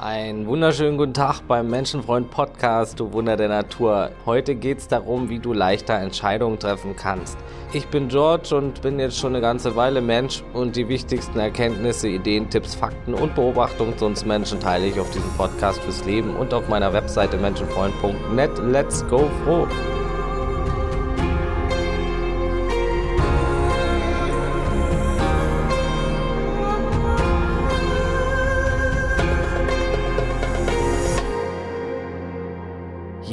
Einen wunderschönen guten Tag beim Menschenfreund Podcast, du Wunder der Natur. Heute geht es darum, wie du leichter Entscheidungen treffen kannst. Ich bin George und bin jetzt schon eine ganze Weile Mensch und die wichtigsten Erkenntnisse, Ideen, Tipps, Fakten und Beobachtungen zu uns Menschen teile ich auf diesem Podcast fürs Leben und auf meiner Webseite menschenfreund.net. Let's go froh!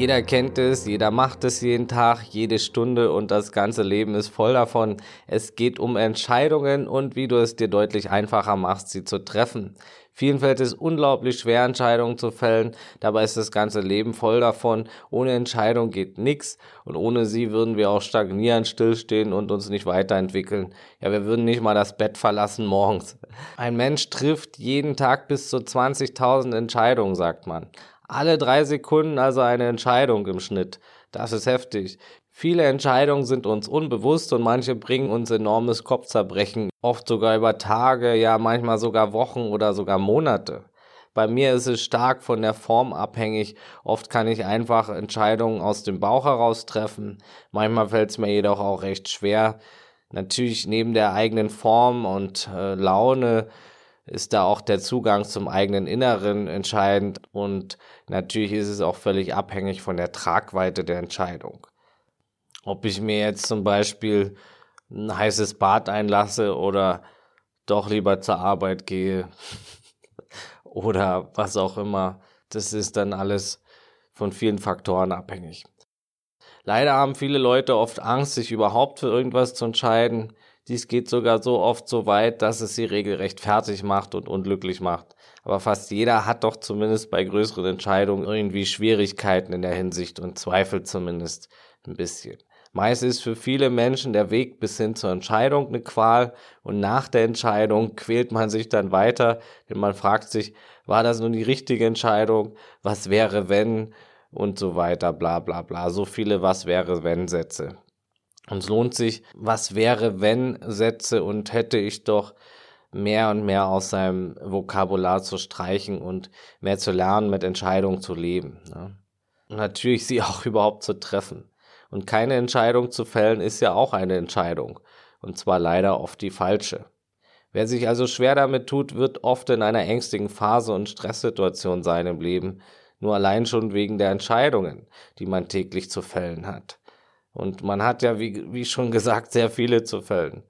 Jeder kennt es, jeder macht es jeden Tag, jede Stunde und das ganze Leben ist voll davon. Es geht um Entscheidungen und wie du es dir deutlich einfacher machst, sie zu treffen. Vielen fällt es unglaublich schwer, Entscheidungen zu fällen. Dabei ist das ganze Leben voll davon. Ohne Entscheidung geht nichts und ohne sie würden wir auch stagnieren, stillstehen und uns nicht weiterentwickeln. Ja, wir würden nicht mal das Bett verlassen morgens. Ein Mensch trifft jeden Tag bis zu 20.000 Entscheidungen, sagt man. Alle drei Sekunden also eine Entscheidung im Schnitt. Das ist heftig. Viele Entscheidungen sind uns unbewusst und manche bringen uns enormes Kopfzerbrechen, oft sogar über Tage, ja manchmal sogar Wochen oder sogar Monate. Bei mir ist es stark von der Form abhängig. Oft kann ich einfach Entscheidungen aus dem Bauch heraus treffen. Manchmal fällt es mir jedoch auch recht schwer. Natürlich neben der eigenen Form und äh, Laune ist da auch der Zugang zum eigenen Inneren entscheidend und natürlich ist es auch völlig abhängig von der Tragweite der Entscheidung. Ob ich mir jetzt zum Beispiel ein heißes Bad einlasse oder doch lieber zur Arbeit gehe oder was auch immer, das ist dann alles von vielen Faktoren abhängig. Leider haben viele Leute oft Angst, sich überhaupt für irgendwas zu entscheiden. Dies geht sogar so oft so weit, dass es sie regelrecht fertig macht und unglücklich macht. Aber fast jeder hat doch zumindest bei größeren Entscheidungen irgendwie Schwierigkeiten in der Hinsicht und zweifelt zumindest ein bisschen. Meist ist für viele Menschen der Weg bis hin zur Entscheidung eine Qual und nach der Entscheidung quält man sich dann weiter, denn man fragt sich, war das nun die richtige Entscheidung? Was wäre wenn? Und so weiter, bla bla bla. So viele Was wäre wenn Sätze. Und es lohnt sich, was wäre, wenn Sätze und hätte ich doch mehr und mehr aus seinem Vokabular zu streichen und mehr zu lernen, mit Entscheidungen zu leben. Ne? Und natürlich sie auch überhaupt zu treffen. Und keine Entscheidung zu fällen ist ja auch eine Entscheidung. Und zwar leider oft die falsche. Wer sich also schwer damit tut, wird oft in einer ängstigen Phase und Stresssituation sein im Leben, nur allein schon wegen der Entscheidungen, die man täglich zu fällen hat. Und man hat ja, wie, wie schon gesagt, sehr viele zu fällen.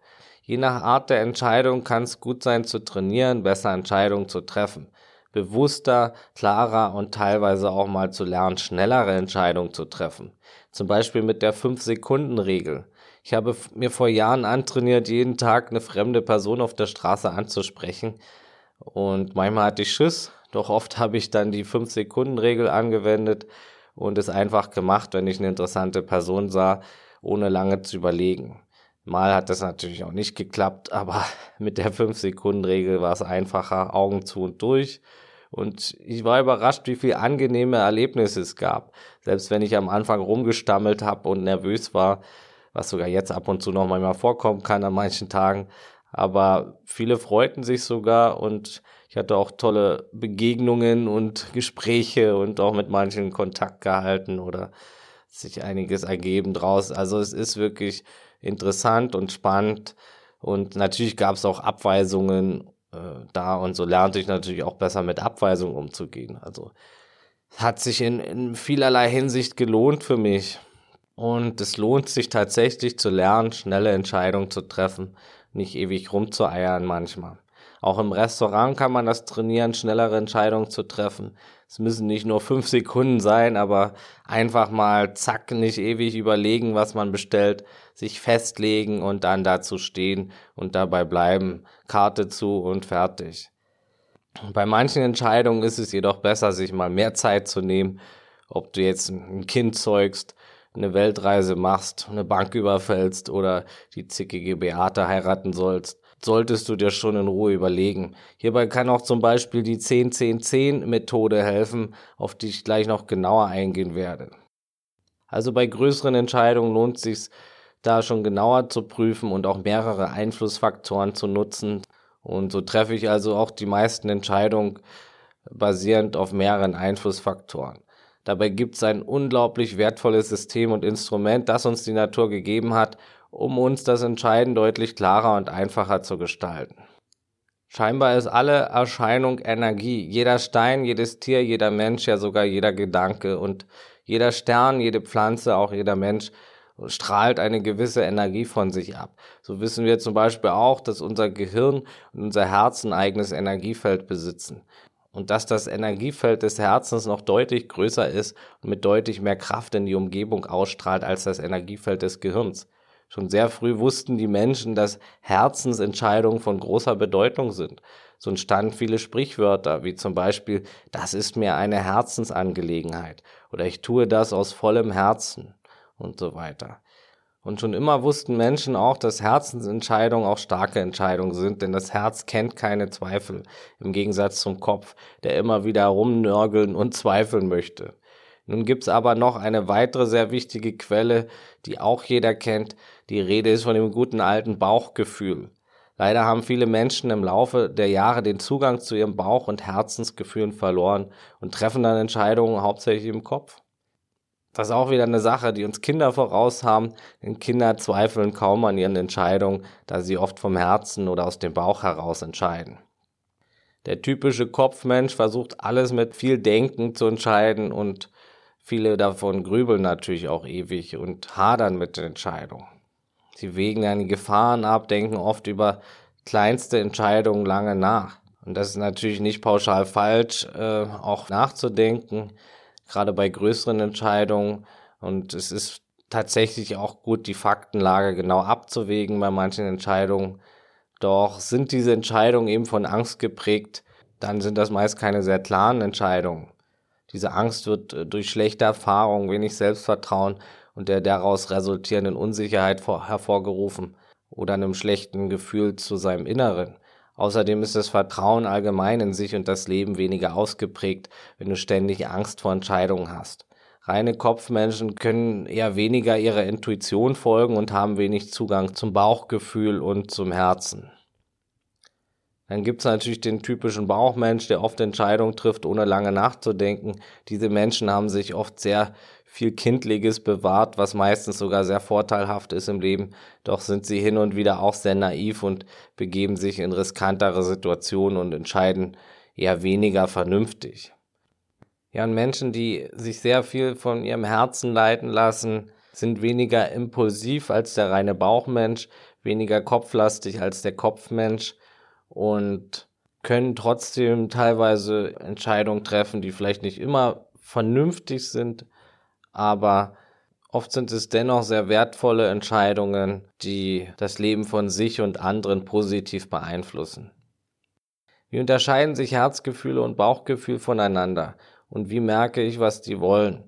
Je nach Art der Entscheidung kann es gut sein zu trainieren, besser Entscheidungen zu treffen. Bewusster, klarer und teilweise auch mal zu lernen, schnellere Entscheidungen zu treffen. Zum Beispiel mit der 5-Sekunden-Regel. Ich habe mir vor Jahren antrainiert, jeden Tag eine fremde Person auf der Straße anzusprechen. Und manchmal hatte ich Schiss, doch oft habe ich dann die 5-Sekunden-Regel angewendet und es einfach gemacht, wenn ich eine interessante Person sah, ohne lange zu überlegen. Mal hat das natürlich auch nicht geklappt, aber mit der 5-Sekunden-Regel war es einfacher, Augen zu und durch. Und ich war überrascht, wie viele angenehme Erlebnisse es gab. Selbst wenn ich am Anfang rumgestammelt habe und nervös war, was sogar jetzt ab und zu noch manchmal vorkommen kann an manchen Tagen. Aber viele freuten sich sogar und ich hatte auch tolle Begegnungen und Gespräche und auch mit manchen Kontakt gehalten oder sich einiges ergeben draus. Also es ist wirklich interessant und spannend. Und natürlich gab es auch Abweisungen äh, da und so lernte ich natürlich auch besser mit Abweisungen umzugehen. Also hat sich in, in vielerlei Hinsicht gelohnt für mich. Und es lohnt sich tatsächlich zu lernen, schnelle Entscheidungen zu treffen, nicht ewig rumzueiern manchmal. Auch im Restaurant kann man das trainieren, schnellere Entscheidungen zu treffen. Es müssen nicht nur fünf Sekunden sein, aber einfach mal zack, nicht ewig überlegen, was man bestellt, sich festlegen und dann dazu stehen und dabei bleiben, Karte zu und fertig. Bei manchen Entscheidungen ist es jedoch besser, sich mal mehr Zeit zu nehmen, ob du jetzt ein Kind zeugst, eine Weltreise machst, eine Bank überfällst oder die zickige Beate heiraten sollst solltest du dir schon in Ruhe überlegen. Hierbei kann auch zum Beispiel die 10-10-10-Methode helfen, auf die ich gleich noch genauer eingehen werde. Also bei größeren Entscheidungen lohnt es sich, da schon genauer zu prüfen und auch mehrere Einflussfaktoren zu nutzen. Und so treffe ich also auch die meisten Entscheidungen basierend auf mehreren Einflussfaktoren. Dabei gibt es ein unglaublich wertvolles System und Instrument, das uns die Natur gegeben hat, um uns das Entscheiden deutlich klarer und einfacher zu gestalten. Scheinbar ist alle Erscheinung Energie. Jeder Stein, jedes Tier, jeder Mensch, ja sogar jeder Gedanke und jeder Stern, jede Pflanze, auch jeder Mensch strahlt eine gewisse Energie von sich ab. So wissen wir zum Beispiel auch, dass unser Gehirn und unser Herz ein eigenes Energiefeld besitzen. Und dass das Energiefeld des Herzens noch deutlich größer ist und mit deutlich mehr Kraft in die Umgebung ausstrahlt als das Energiefeld des Gehirns. Schon sehr früh wussten die Menschen, dass Herzensentscheidungen von großer Bedeutung sind. So entstanden viele Sprichwörter, wie zum Beispiel, das ist mir eine Herzensangelegenheit oder ich tue das aus vollem Herzen und so weiter. Und schon immer wussten Menschen auch, dass Herzensentscheidungen auch starke Entscheidungen sind, denn das Herz kennt keine Zweifel, im Gegensatz zum Kopf, der immer wieder rumnörgeln und zweifeln möchte. Nun gibt's aber noch eine weitere sehr wichtige Quelle, die auch jeder kennt. Die Rede ist von dem guten alten Bauchgefühl. Leider haben viele Menschen im Laufe der Jahre den Zugang zu ihrem Bauch- und Herzensgefühlen verloren und treffen dann Entscheidungen hauptsächlich im Kopf. Das ist auch wieder eine Sache, die uns Kinder voraus haben, denn Kinder zweifeln kaum an ihren Entscheidungen, da sie oft vom Herzen oder aus dem Bauch heraus entscheiden. Der typische Kopfmensch versucht alles mit viel Denken zu entscheiden und viele davon grübeln natürlich auch ewig und hadern mit den Entscheidungen. Sie wägen dann die Gefahren ab, denken oft über kleinste Entscheidungen lange nach. Und das ist natürlich nicht pauschal falsch, äh, auch nachzudenken gerade bei größeren Entscheidungen. Und es ist tatsächlich auch gut, die Faktenlage genau abzuwägen bei manchen Entscheidungen. Doch sind diese Entscheidungen eben von Angst geprägt, dann sind das meist keine sehr klaren Entscheidungen. Diese Angst wird äh, durch schlechte Erfahrungen, wenig Selbstvertrauen und der daraus resultierenden Unsicherheit hervorgerufen oder einem schlechten Gefühl zu seinem Inneren. Außerdem ist das Vertrauen allgemein in sich und das Leben weniger ausgeprägt, wenn du ständig Angst vor Entscheidungen hast. Reine Kopfmenschen können eher weniger ihrer Intuition folgen und haben wenig Zugang zum Bauchgefühl und zum Herzen. Dann gibt es natürlich den typischen Bauchmensch, der oft Entscheidungen trifft, ohne lange nachzudenken. Diese Menschen haben sich oft sehr viel Kindliches bewahrt, was meistens sogar sehr vorteilhaft ist im Leben. Doch sind sie hin und wieder auch sehr naiv und begeben sich in riskantere Situationen und entscheiden eher weniger vernünftig. Ja, und Menschen, die sich sehr viel von ihrem Herzen leiten lassen, sind weniger impulsiv als der reine Bauchmensch, weniger kopflastig als der Kopfmensch und können trotzdem teilweise Entscheidungen treffen, die vielleicht nicht immer vernünftig sind, aber oft sind es dennoch sehr wertvolle Entscheidungen, die das Leben von sich und anderen positiv beeinflussen. Wie unterscheiden sich Herzgefühle und Bauchgefühl voneinander? Und wie merke ich, was die wollen?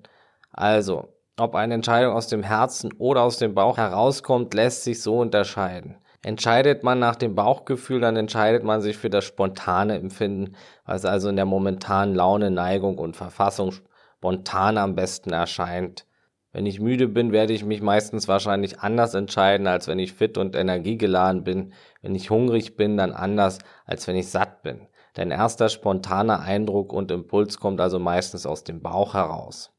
Also, ob eine Entscheidung aus dem Herzen oder aus dem Bauch herauskommt, lässt sich so unterscheiden. Entscheidet man nach dem Bauchgefühl, dann entscheidet man sich für das spontane Empfinden, was also in der momentanen Laune, Neigung und Verfassung spontan am besten erscheint. Wenn ich müde bin, werde ich mich meistens wahrscheinlich anders entscheiden, als wenn ich fit und energiegeladen bin. Wenn ich hungrig bin, dann anders, als wenn ich satt bin. Dein erster spontaner Eindruck und Impuls kommt also meistens aus dem Bauch heraus.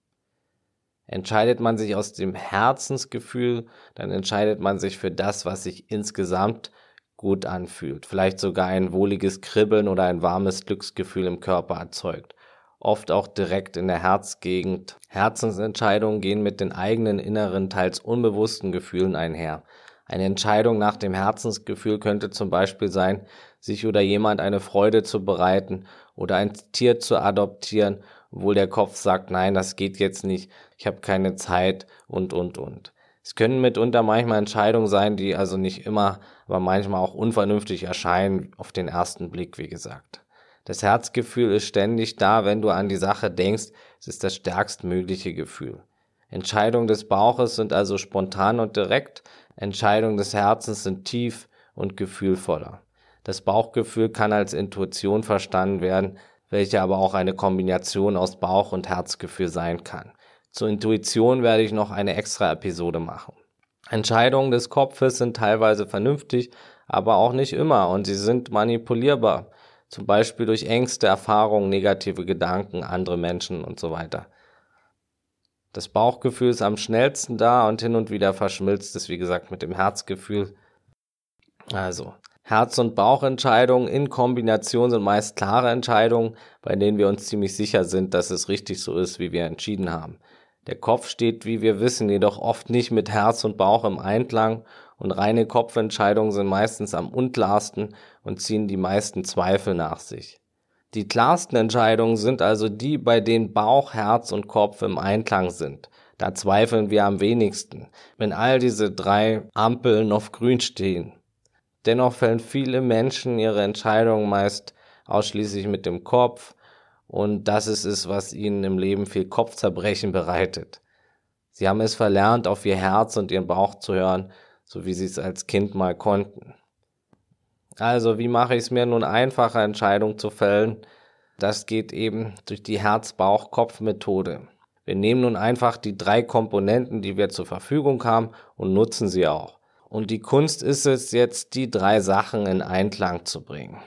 Entscheidet man sich aus dem Herzensgefühl, dann entscheidet man sich für das, was sich insgesamt gut anfühlt. Vielleicht sogar ein wohliges Kribbeln oder ein warmes Glücksgefühl im Körper erzeugt oft auch direkt in der Herzgegend. Herzensentscheidungen gehen mit den eigenen inneren, teils unbewussten Gefühlen einher. Eine Entscheidung nach dem Herzensgefühl könnte zum Beispiel sein, sich oder jemand eine Freude zu bereiten oder ein Tier zu adoptieren, obwohl der Kopf sagt, nein, das geht jetzt nicht, ich habe keine Zeit und, und, und. Es können mitunter manchmal Entscheidungen sein, die also nicht immer, aber manchmal auch unvernünftig erscheinen, auf den ersten Blick, wie gesagt. Das Herzgefühl ist ständig da, wenn du an die Sache denkst. Es ist das stärkstmögliche Gefühl. Entscheidungen des Bauches sind also spontan und direkt. Entscheidungen des Herzens sind tief und gefühlvoller. Das Bauchgefühl kann als Intuition verstanden werden, welche aber auch eine Kombination aus Bauch- und Herzgefühl sein kann. Zur Intuition werde ich noch eine extra Episode machen. Entscheidungen des Kopfes sind teilweise vernünftig, aber auch nicht immer und sie sind manipulierbar. zum Beispiel durch Ängste, Erfahrungen, negative Gedanken, andere Menschen und so weiter. Das Bauchgefühl ist am schnellsten da und hin und wieder verschmilzt es, wie gesagt, mit dem Herzgefühl. Also, Herz- und Bauchentscheidungen in Kombination sind meist klare Entscheidungen, bei denen wir uns ziemlich sicher sind, dass es richtig so ist, wie wir entschieden haben. Der Kopf steht, wie wir wissen, jedoch oft nicht mit Herz und Bauch im Einklang und reine Kopfentscheidungen sind meistens am unklarsten und ziehen die meisten Zweifel nach sich. Die klarsten Entscheidungen sind also die, bei denen Bauch, Herz und Kopf im Einklang sind. Da zweifeln wir am wenigsten, wenn all diese drei Ampeln auf grün stehen. Dennoch fällen viele Menschen ihre Entscheidungen meist ausschließlich mit dem Kopf und das ist es, was ihnen im Leben viel Kopfzerbrechen bereitet. Sie haben es verlernt, auf ihr Herz und ihren Bauch zu hören, so wie sie es als Kind mal konnten. Also, wie mache ich es mir nun einfacher, Entscheidungen zu fällen? Das geht eben durch die Herz-Bauch-Kopf-Methode. Wir nehmen nun einfach die drei Komponenten, die wir zur Verfügung haben und nutzen sie auch. Und die Kunst ist es jetzt, die drei Sachen in Einklang zu bringen.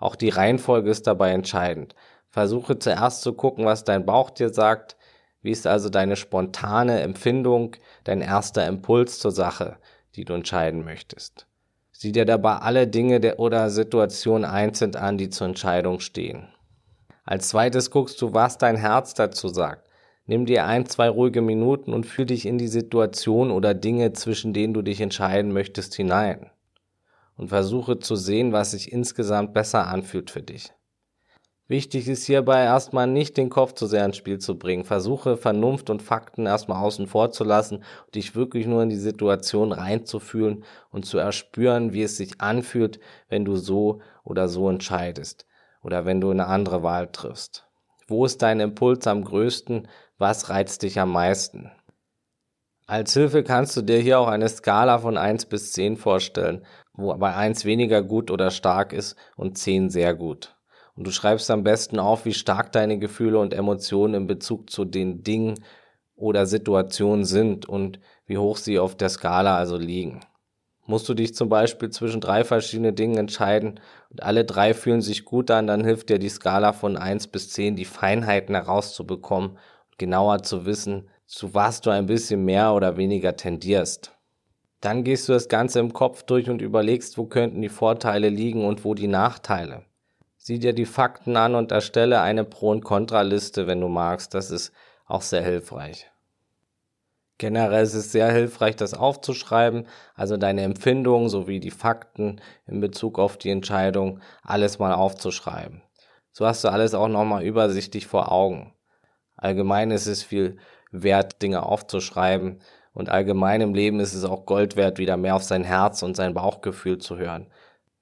Auch die Reihenfolge ist dabei entscheidend. Versuche zuerst zu gucken, was dein Bauch dir sagt. Wie ist also deine spontane Empfindung, dein erster Impuls zur Sache, die du entscheiden möchtest? Sieh dir dabei alle Dinge der oder Situationen einzeln an, die zur Entscheidung stehen. Als zweites guckst du, was dein Herz dazu sagt. Nimm dir ein, zwei ruhige Minuten und fühl dich in die Situation oder Dinge, zwischen denen du dich entscheiden möchtest, hinein. Und versuche zu sehen, was sich insgesamt besser anfühlt für dich. Wichtig ist hierbei erstmal nicht den Kopf zu sehr ins Spiel zu bringen. Versuche Vernunft und Fakten erstmal außen vor zu lassen und dich wirklich nur in die Situation reinzufühlen und zu erspüren, wie es sich anfühlt, wenn du so oder so entscheidest oder wenn du eine andere Wahl triffst. Wo ist dein Impuls am größten? Was reizt dich am meisten? Als Hilfe kannst du dir hier auch eine Skala von 1 bis 10 vorstellen, wo bei 1 weniger gut oder stark ist und 10 sehr gut. Und du schreibst am besten auf, wie stark deine Gefühle und Emotionen in Bezug zu den Dingen oder Situationen sind und wie hoch sie auf der Skala also liegen. Musst du dich zum Beispiel zwischen drei verschiedenen Dingen entscheiden und alle drei fühlen sich gut an, dann hilft dir die Skala von 1 bis 10, die Feinheiten herauszubekommen genauer zu wissen, zu was du ein bisschen mehr oder weniger tendierst. Dann gehst du das Ganze im Kopf durch und überlegst, wo könnten die Vorteile liegen und wo die Nachteile. Sieh dir die Fakten an und erstelle eine Pro- und Kontraliste, wenn du magst. Das ist auch sehr hilfreich. Generell ist es sehr hilfreich, das aufzuschreiben, also deine Empfindungen sowie die Fakten in Bezug auf die Entscheidung alles mal aufzuschreiben. So hast du alles auch nochmal übersichtlich vor Augen. Allgemein ist es viel wert, Dinge aufzuschreiben. Und allgemein im Leben ist es auch Gold wert, wieder mehr auf sein Herz und sein Bauchgefühl zu hören.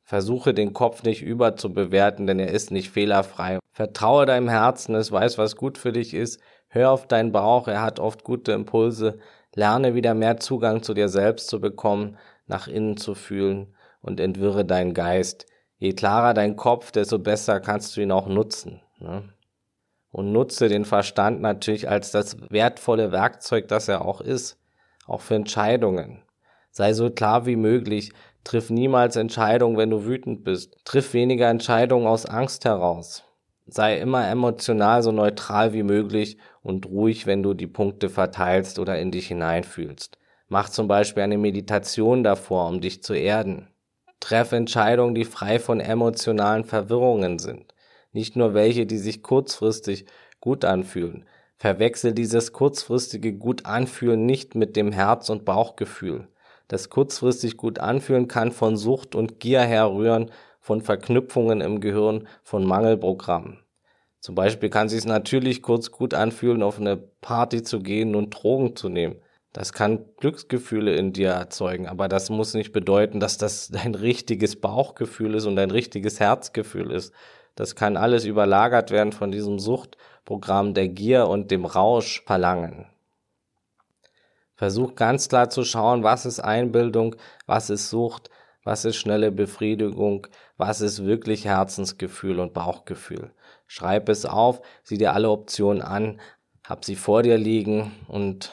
Versuche den Kopf nicht überzubewerten, denn er ist nicht fehlerfrei. Vertraue deinem Herzen, es weiß, was gut für dich ist. Hör auf deinen Bauch, er hat oft gute Impulse. Lerne wieder mehr Zugang zu dir selbst zu bekommen, nach innen zu fühlen und entwirre deinen Geist. Je klarer dein Kopf, desto besser kannst du ihn auch nutzen. Ne? und nutze den Verstand natürlich als das wertvolle Werkzeug, das er auch ist, auch für Entscheidungen. Sei so klar wie möglich, triff niemals Entscheidungen, wenn du wütend bist, triff weniger Entscheidungen aus Angst heraus. Sei immer emotional so neutral wie möglich und ruhig, wenn du die Punkte verteilst oder in dich hineinfühlst. Mach zum Beispiel eine Meditation davor, um dich zu erden. Treff Entscheidungen, die frei von emotionalen Verwirrungen sind nicht nur welche, die sich kurzfristig gut anfühlen. Verwechsel dieses kurzfristige gut anfühlen nicht mit dem Herz- und Bauchgefühl. Das kurzfristig gut anfühlen kann von Sucht und Gier herrühren, von Verknüpfungen im Gehirn, von Mangelprogrammen. Zum Beispiel kann es sich natürlich kurz gut anfühlen, auf eine Party zu gehen und Drogen zu nehmen. Das kann Glücksgefühle in dir erzeugen, aber das muss nicht bedeuten, dass das dein richtiges Bauchgefühl ist und dein richtiges Herzgefühl ist. Das kann alles überlagert werden von diesem Suchtprogramm der Gier und dem Rausch verlangen. Versuch ganz klar zu schauen, was ist Einbildung, was ist Sucht, was ist schnelle Befriedigung, was ist wirklich Herzensgefühl und Bauchgefühl. Schreib es auf, sieh dir alle Optionen an, hab sie vor dir liegen und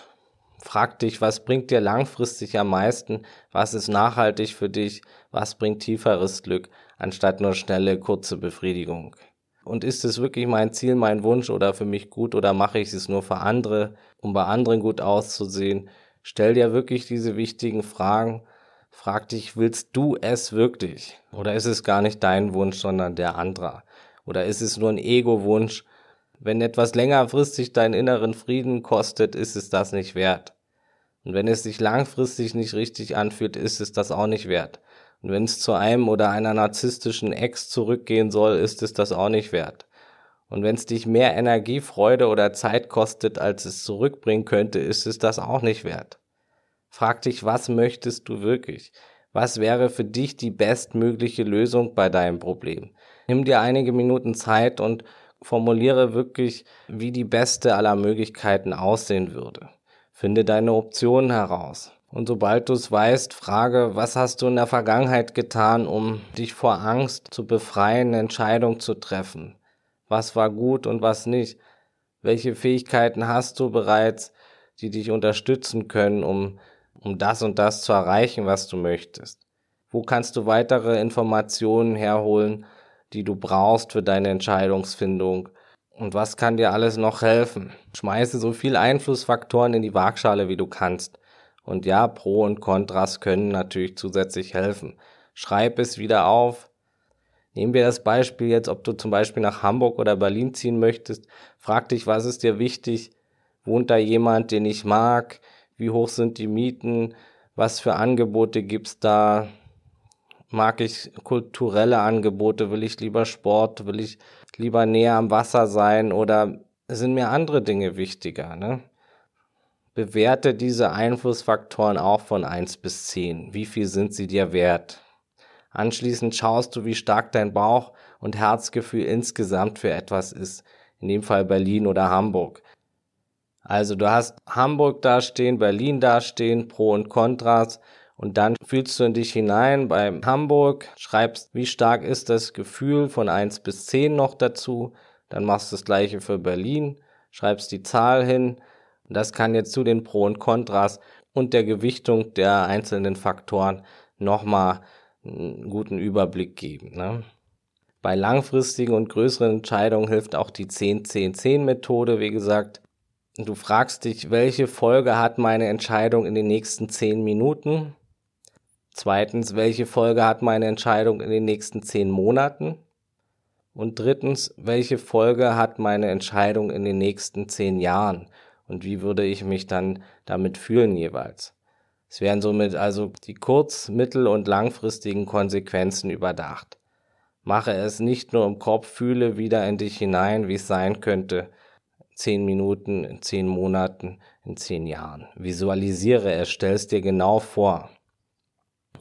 frag dich, was bringt dir langfristig am meisten, was ist nachhaltig für dich, was bringt tieferes Glück. anstatt nur schnelle, kurze Befriedigung. Und ist es wirklich mein Ziel, mein Wunsch oder für mich gut oder mache ich es nur für andere, um bei anderen gut auszusehen? Stell dir wirklich diese wichtigen Fragen. Frag dich, willst du es wirklich? Oder ist es gar nicht dein Wunsch, sondern der anderer? Oder ist es nur ein Ego-Wunsch? Wenn etwas längerfristig deinen inneren Frieden kostet, ist es das nicht wert. Und wenn es sich langfristig nicht richtig anfühlt, ist es das auch nicht wert. Und wenn es zu einem oder einer narzisstischen Ex zurückgehen soll, ist es das auch nicht wert. Und wenn es dich mehr Energie, Freude oder Zeit kostet, als es zurückbringen könnte, ist es das auch nicht wert. Frag dich, was möchtest du wirklich? Was wäre für dich die bestmögliche Lösung bei deinem Problem? Nimm dir einige Minuten Zeit und formuliere wirklich, wie die beste aller Möglichkeiten aussehen würde. Finde deine Optionen heraus. Und sobald du es weißt, frage, was hast du in der Vergangenheit getan, um dich vor Angst zu befreien, eine Entscheidung zu treffen? Was war gut und was nicht? Welche Fähigkeiten hast du bereits, die dich unterstützen können, um, um das und das zu erreichen, was du möchtest? Wo kannst du weitere Informationen herholen, die du brauchst für deine Entscheidungsfindung? Und was kann dir alles noch helfen? Schmeiße so viel Einflussfaktoren in die Waagschale, wie du kannst. Und ja, Pro und Kontras können natürlich zusätzlich helfen. Schreib es wieder auf. Nehmen wir das Beispiel jetzt, ob du zum Beispiel nach Hamburg oder Berlin ziehen möchtest. Frag dich, was ist dir wichtig? Wohnt da jemand, den ich mag? Wie hoch sind die Mieten? Was für Angebote gibt's da? Mag ich kulturelle Angebote? Will ich lieber Sport? Will ich lieber näher am Wasser sein? Oder sind mir andere Dinge wichtiger? Ne? Bewerte diese Einflussfaktoren auch von 1 bis 10. Wie viel sind sie dir wert? Anschließend schaust du, wie stark dein Bauch- und Herzgefühl insgesamt für etwas ist. In dem Fall Berlin oder Hamburg. Also du hast Hamburg dastehen, Berlin dastehen, Pro und Kontras und dann fühlst du in dich hinein bei Hamburg, schreibst, wie stark ist das Gefühl von 1 bis 10 noch dazu, dann machst du das gleiche für Berlin, schreibst die Zahl hin, das kann jetzt zu den Pro und Kontras und der Gewichtung der einzelnen Faktoren nochmal einen guten Überblick geben. Ne? Bei langfristigen und größeren Entscheidungen hilft auch die 10-10-10-Methode. Wie gesagt, du fragst dich, welche Folge hat meine Entscheidung in den nächsten 10 Minuten? Zweitens, welche Folge hat meine Entscheidung in den nächsten 10 Monaten? Und drittens, welche Folge hat meine Entscheidung in den nächsten 10 Jahren? Und wie würde ich mich dann damit fühlen jeweils. Es werden somit also die kurz-, mittel- und langfristigen Konsequenzen überdacht. Mache es nicht nur im Kopf, fühle wieder in dich hinein, wie es sein könnte, zehn Minuten, in zehn Monaten, in zehn Jahren. Visualisiere es, stell es dir genau vor.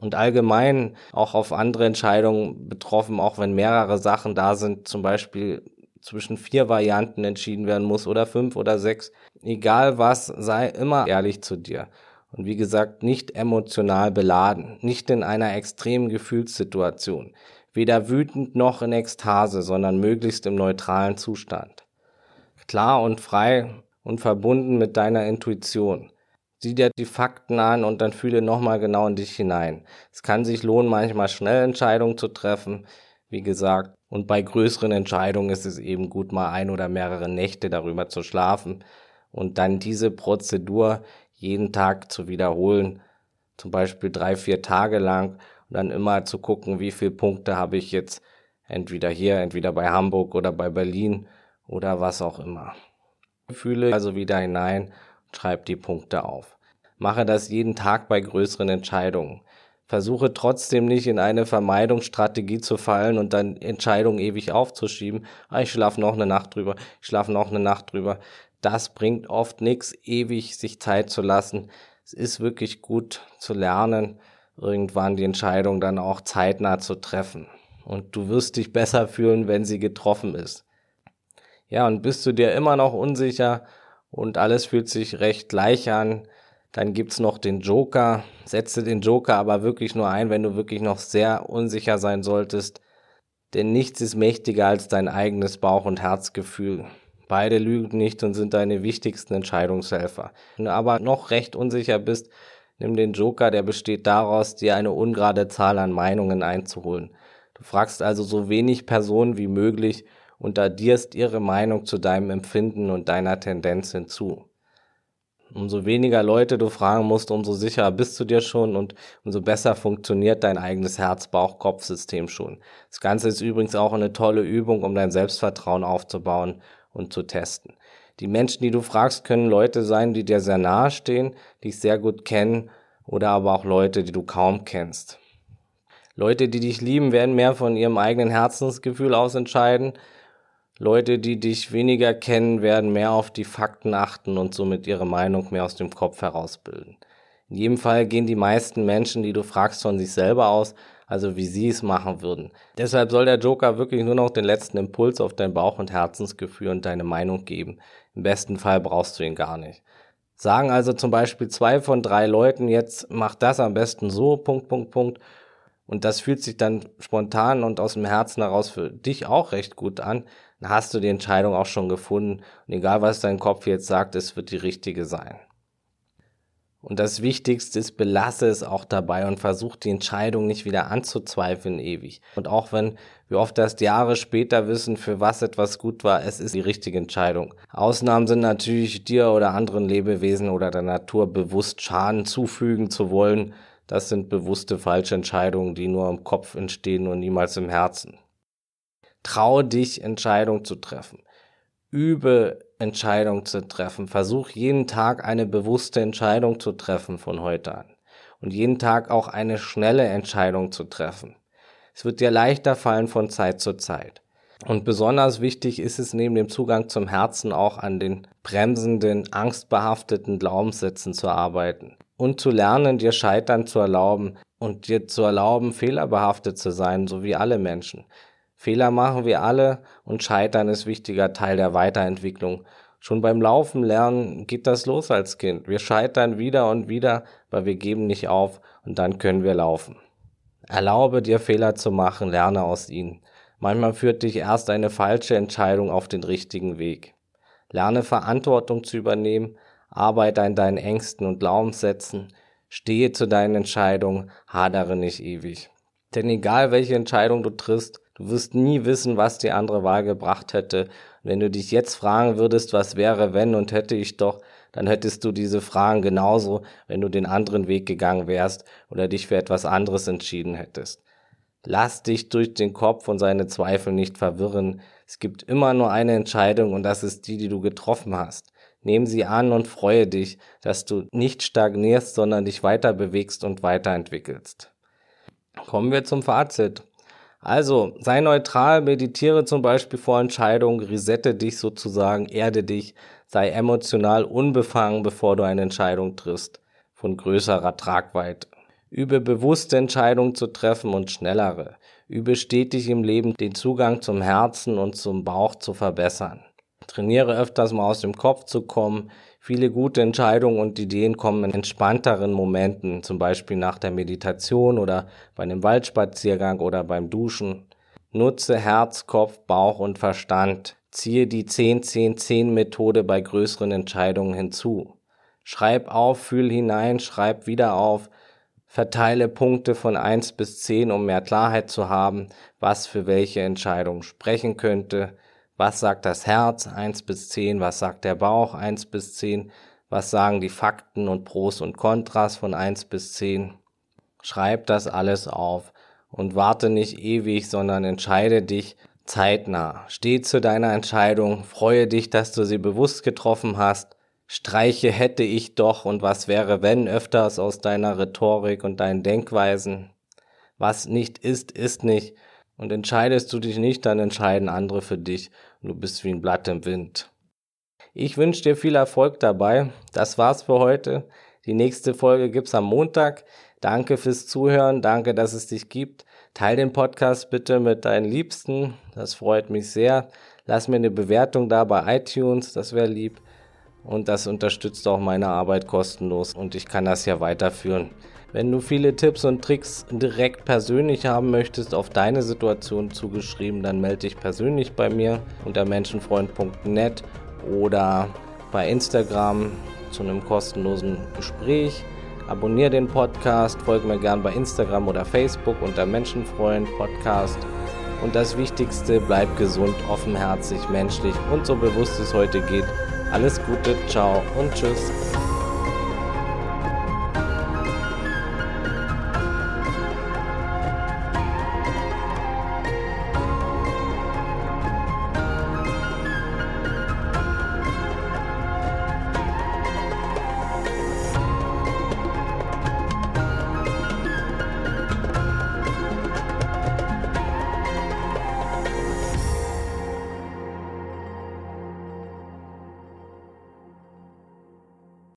Und allgemein auch auf andere Entscheidungen betroffen, auch wenn mehrere Sachen da sind, zum Beispiel zwischen vier Varianten entschieden werden muss oder fünf oder sechs. Egal was, sei immer ehrlich zu dir. Und wie gesagt, nicht emotional beladen, nicht in einer extremen Gefühlssituation, weder wütend noch in Ekstase, sondern möglichst im neutralen Zustand. Klar und frei und verbunden mit deiner Intuition. Sieh dir die Fakten an und dann fühle nochmal genau in dich hinein. Es kann sich lohnen, manchmal schnell Entscheidungen zu treffen, wie gesagt, und bei größeren Entscheidungen ist es eben gut, mal ein oder mehrere Nächte darüber zu schlafen und dann diese Prozedur jeden Tag zu wiederholen, zum Beispiel drei, vier Tage lang und dann immer zu gucken, wie viele Punkte habe ich jetzt entweder hier, entweder bei Hamburg oder bei Berlin oder was auch immer. Fühle also wieder hinein und schreib die Punkte auf. Mache das jeden Tag bei größeren Entscheidungen versuche trotzdem nicht in eine Vermeidungsstrategie zu fallen und dann Entscheidungen ewig aufzuschieben. Ah, ich schlafe noch eine Nacht drüber, ich schlafe noch eine Nacht drüber. Das bringt oft nichts, ewig sich Zeit zu lassen. Es ist wirklich gut zu lernen, irgendwann die Entscheidung dann auch zeitnah zu treffen. Und du wirst dich besser fühlen, wenn sie getroffen ist. Ja, und bist du dir immer noch unsicher und alles fühlt sich recht gleich an, dann gibt's noch den Joker. Setze den Joker aber wirklich nur ein, wenn du wirklich noch sehr unsicher sein solltest. Denn nichts ist mächtiger als dein eigenes Bauch- und Herzgefühl. Beide lügen nicht und sind deine wichtigsten Entscheidungshelfer. Wenn du aber noch recht unsicher bist, nimm den Joker, der besteht daraus, dir eine ungerade Zahl an Meinungen einzuholen. Du fragst also so wenig Personen wie möglich und addierst ihre Meinung zu deinem Empfinden und deiner Tendenz hinzu. Umso weniger Leute du fragen musst, umso sicherer bist du dir schon und umso besser funktioniert dein eigenes Herz-Bauch-Kopf-System schon. Das Ganze ist übrigens auch eine tolle Übung, um dein Selbstvertrauen aufzubauen und zu testen. Die Menschen, die du fragst, können Leute sein, die dir sehr nahe stehen, dich sehr gut kennen oder aber auch Leute, die du kaum kennst. Leute, die dich lieben, werden mehr von ihrem eigenen Herzensgefühl aus entscheiden. Leute, die dich weniger kennen, werden mehr auf die Fakten achten und somit ihre Meinung mehr aus dem Kopf herausbilden. In jedem Fall gehen die meisten Menschen, die du fragst, von sich selber aus, also wie sie es machen würden. Deshalb soll der Joker wirklich nur noch den letzten Impuls auf dein Bauch- und Herzensgefühl und deine Meinung geben. Im besten Fall brauchst du ihn gar nicht. Sagen also zum Beispiel zwei von drei Leuten jetzt, mach das am besten so, Punkt, Punkt, Punkt. Und das fühlt sich dann spontan und aus dem Herzen heraus für dich auch recht gut an. Dann hast du die Entscheidung auch schon gefunden. Und egal was dein Kopf jetzt sagt, es wird die richtige sein. Und das Wichtigste ist, belasse es auch dabei und versuch die Entscheidung nicht wieder anzuzweifeln ewig. Und auch wenn wir oft erst Jahre später wissen, für was etwas gut war, es ist die richtige Entscheidung. Ausnahmen sind natürlich dir oder anderen Lebewesen oder der Natur bewusst Schaden zufügen zu wollen. Das sind bewusste falsche Entscheidungen, die nur im Kopf entstehen und niemals im Herzen. Trau dich, Entscheidungen zu treffen übe Entscheidungen zu treffen. Versuch jeden Tag eine bewusste Entscheidung zu treffen von heute an. Und jeden Tag auch eine schnelle Entscheidung zu treffen. Es wird dir leichter fallen von Zeit zu Zeit. Und besonders wichtig ist es neben dem Zugang zum Herzen auch an den bremsenden, angstbehafteten Glaubenssätzen zu arbeiten und zu lernen, dir Scheitern zu erlauben und dir zu erlauben, fehlerbehaftet zu sein, so wie alle Menschen. Fehler machen wir alle und Scheitern ist wichtiger Teil der Weiterentwicklung. Schon beim Laufen lernen geht das los als Kind. Wir scheitern wieder und wieder, aber wir geben nicht auf und dann können wir laufen. Erlaube dir Fehler zu machen, lerne aus ihnen. Manchmal führt dich erst eine falsche Entscheidung auf den richtigen Weg. Lerne Verantwortung zu übernehmen, arbeite an deinen Ängsten und Glaubenssätzen, stehe zu deinen Entscheidungen, hadere nicht ewig. Denn egal welche Entscheidung du triffst, Du wirst nie wissen, was die andere Wahl gebracht hätte. wenn du dich jetzt fragen würdest, was wäre, wenn und hätte ich doch, dann hättest du diese Fragen genauso, wenn du den anderen Weg gegangen wärst oder dich für etwas anderes entschieden hättest. Lass dich durch den Kopf und seine Zweifel nicht verwirren. Es gibt immer nur eine Entscheidung und das ist die, die du getroffen hast. Nehm sie an und freue dich, dass du nicht stagnierst, sondern dich weiter bewegst und weiterentwickelst. Kommen wir zum Fazit. Also, sei neutral, meditiere zum Beispiel vor Entscheidungen, resette dich sozusagen, erde dich, sei emotional unbefangen, bevor du eine Entscheidung triffst, von größerer Tragweite. Übe bewusste Entscheidungen zu treffen und schnellere. Übe stetig im Leben den Zugang zum Herzen und zum Bauch zu verbessern. Trainiere öfters mal aus dem Kopf zu kommen, Viele gute Entscheidungen und Ideen kommen in entspannteren Momenten, zum Beispiel nach der Meditation oder bei einem Waldspaziergang oder beim Duschen. Nutze Herz, Kopf, Bauch und Verstand. Ziehe die 10-10-10-Methode bei größeren Entscheidungen hinzu. Schreib auf, fühl hinein, schreib wieder auf. Verteile Punkte von 1 bis 10, um mehr Klarheit zu haben, was für welche Entscheidung sprechen könnte. Was sagt das Herz? 1 bis 10. Was sagt der Bauch? 1 bis 10. Was sagen die Fakten und Pros und Kontras von 1 bis 10? Schreib das alles auf und warte nicht ewig, sondern entscheide dich zeitnah. Steh zu deiner Entscheidung, freue dich, dass du sie bewusst getroffen hast. Streiche hätte ich doch und was wäre wenn öfters aus deiner Rhetorik und deinen Denkweisen. Was nicht ist, ist nicht. Und entscheidest du dich nicht, dann entscheiden andere für dich du bist wie ein Blatt im Wind. Ich wünsche dir viel Erfolg dabei. Das war's für heute. Die nächste Folge gibt's am Montag. Danke fürs Zuhören. Danke, dass es dich gibt. Teil den Podcast bitte mit deinen Liebsten. Das freut mich sehr. Lass mir eine Bewertung da bei iTunes. Das wäre lieb. Und das unterstützt auch meine Arbeit kostenlos. Und ich kann das ja weiterführen. Wenn du viele Tipps und Tricks direkt persönlich haben möchtest, auf deine Situation zugeschrieben, dann melde dich persönlich bei mir unter menschenfreund.net oder bei Instagram zu einem kostenlosen Gespräch. Abonnier den Podcast, folge mir gern bei Instagram oder Facebook unter Menschenfreund Podcast. Und das Wichtigste, bleib gesund, offenherzig, menschlich und so bewusst es heute geht. Alles Gute, ciao und tschüss.